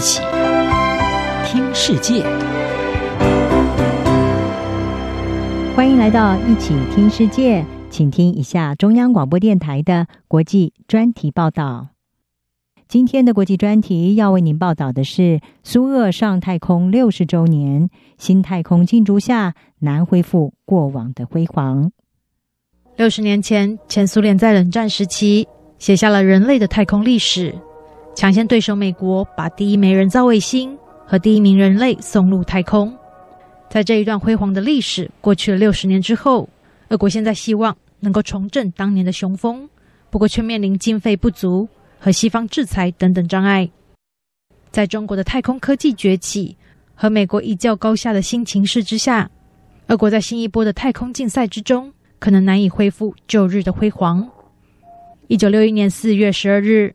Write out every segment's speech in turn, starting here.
起听世界，欢迎来到一起听世界，请听一下中央广播电台的国际专题报道。今天的国际专题要为您报道的是苏俄上太空六十周年，新太空竞逐下难恢复过往的辉煌。六十年前，前苏联在冷战时期写下了人类的太空历史。抢先对手美国把第一枚人造卫星和第一名人类送入太空。在这一段辉煌的历史过去了六十年之后，俄国现在希望能够重振当年的雄风，不过却面临经费不足和西方制裁等等障碍。在中国的太空科技崛起和美国一较高下的新情势之下，俄国在新一波的太空竞赛之中，可能难以恢复旧日的辉煌。一九六一年四月十二日，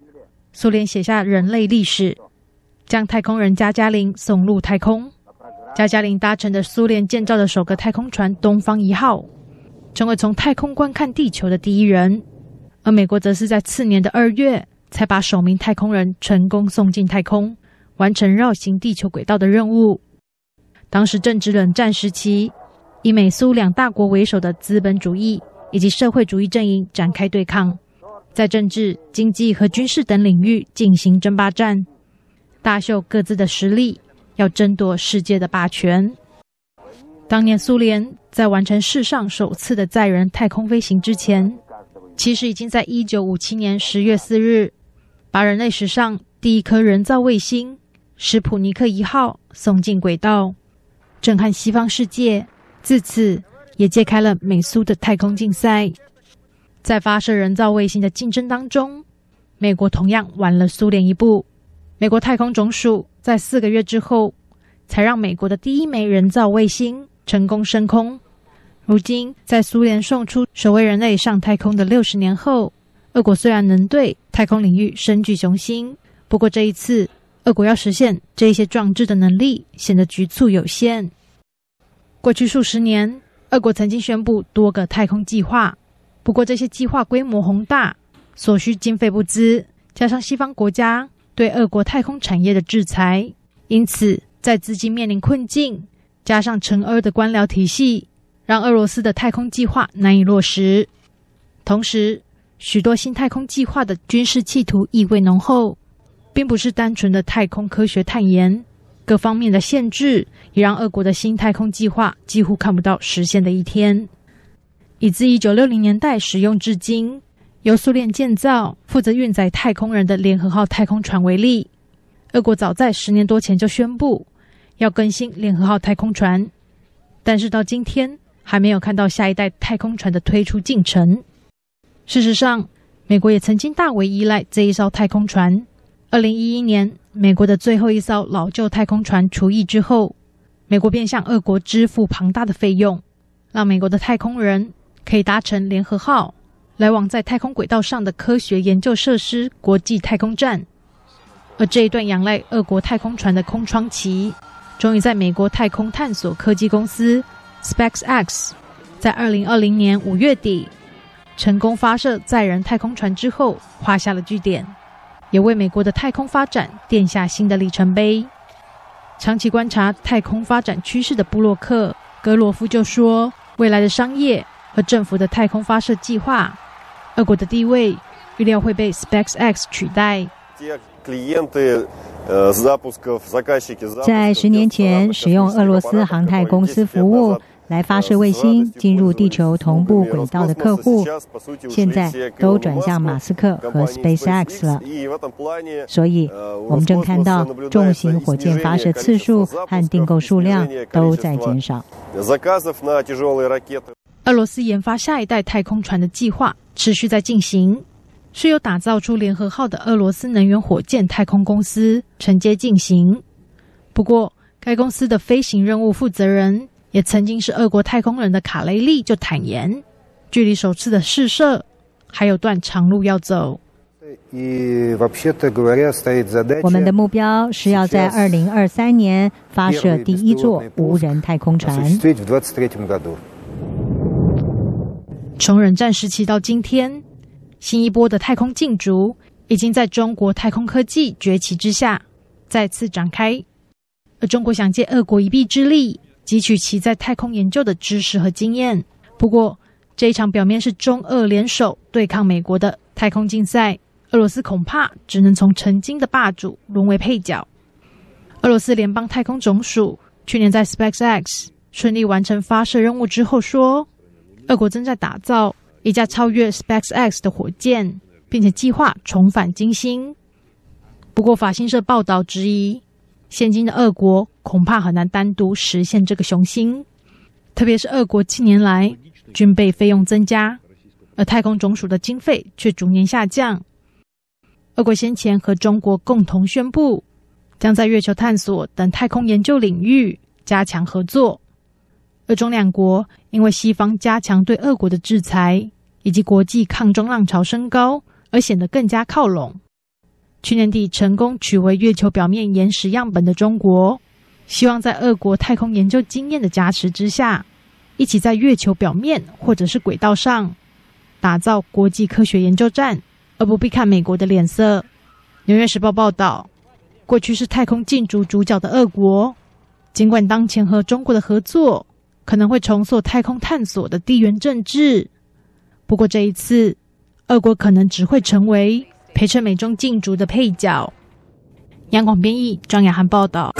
苏联写下人类历史，将太空人加加林送入太空。加加林搭乘的苏联建造的首个太空船“东方一号”，成为从太空观看地球的第一人。而美国则是在次年的二月，才把首名太空人成功送进太空，完成绕行地球轨道的任务。当时正值冷战时期。以美苏两大国为首的资本主义以及社会主义阵营展开对抗，在政治、经济和军事等领域进行争霸战，大秀各自的实力，要争夺世界的霸权。当年苏联在完成世上首次的载人太空飞行之前，其实已经在一九五七年十月四日，把人类史上第一颗人造卫星史普尼克一号送进轨道，震撼西方世界。自此，也揭开了美苏的太空竞赛。在发射人造卫星的竞争当中，美国同样晚了苏联一步。美国太空总署在四个月之后，才让美国的第一枚人造卫星成功升空。如今，在苏联送出首位人类上太空的六十年后，俄国虽然能对太空领域深具雄心，不过这一次，俄国要实现这些壮志的能力显得局促有限。过去数十年，俄国曾经宣布多个太空计划，不过这些计划规模宏大，所需经费不支，加上西方国家对俄国太空产业的制裁，因此在资金面临困境，加上惩恶的官僚体系，让俄罗斯的太空计划难以落实。同时，许多新太空计划的军事企图意味浓厚，并不是单纯的太空科学探研。各方面的限制也让俄国的新太空计划几乎看不到实现的一天。以自一九六零年代使用至今，由苏联建造、负责运载太空人的联合号太空船为例，俄国早在十年多前就宣布要更新联合号太空船，但是到今天还没有看到下一代太空船的推出进程。事实上，美国也曾经大为依赖这一艘太空船。二零一一年，美国的最后一艘老旧太空船除役之后，美国便向俄国支付庞大的费用，让美国的太空人可以搭乘联合号来往在太空轨道上的科学研究设施国际太空站。而这一段仰赖俄国太空船的空窗期，终于在美国太空探索科技公司 SpaceX 在二零二零年五月底成功发射载人太空船之后画下了句点。也为美国的太空发展奠下新的里程碑。长期观察太空发展趋势的布洛克·格罗夫就说：“未来的商业和政府的太空发射计划，俄国的地位预料会被 SpaceX 取代。”在十年前，使用俄罗斯航太公司服务。来发射卫星进入地球同步轨道的客户，现在都转向马斯克和 SpaceX 了。所以，我们正看到重型火箭发射次数和订购数量都在减少。俄罗斯研发下一代太空船的计划持续在进行，是由打造出联合号的俄罗斯能源火箭太空公司承接进行。不过，该公司的飞行任务负责人。也曾经是俄国太空人的卡雷利就坦言，距离首次的试射还有段长路要走。我们的目标是要在二零二三年发射第一座无人太空船。从冷战时期到今天，新一波的太空竞逐已经在中国太空科技崛起之下，再次展开。而中国想借俄国一臂之力，汲取其在太空研究的知识和经验。不过，这一场表面是中俄联手对抗美国的太空竞赛，俄罗斯恐怕只能从曾经的霸主沦为配角。俄罗斯联邦太空总署去年在 SpaceX 顺利完成发射任务之后说，俄国正在打造一架超越 SpaceX 的火箭，并且计划重返金星。不过，法新社报道质疑，现今的俄国恐怕很难单独实现这个雄心，特别是俄国近年来。军备费用增加，而太空总署的经费却逐年下降。俄国先前和中国共同宣布，将在月球探索等太空研究领域加强合作。俄中两国因为西方加强对俄国的制裁，以及国际抗中浪潮升高，而显得更加靠拢。去年底成功取回月球表面岩石样本的中国，希望在俄国太空研究经验的加持之下。一起在月球表面或者是轨道上打造国际科学研究站，而不必看美国的脸色。纽约时报报道，过去是太空竞逐主角的俄国，尽管当前和中国的合作可能会重塑太空探索的地缘政治，不过这一次，俄国可能只会成为陪衬美中竞逐的配角。央广编译张雅涵报道。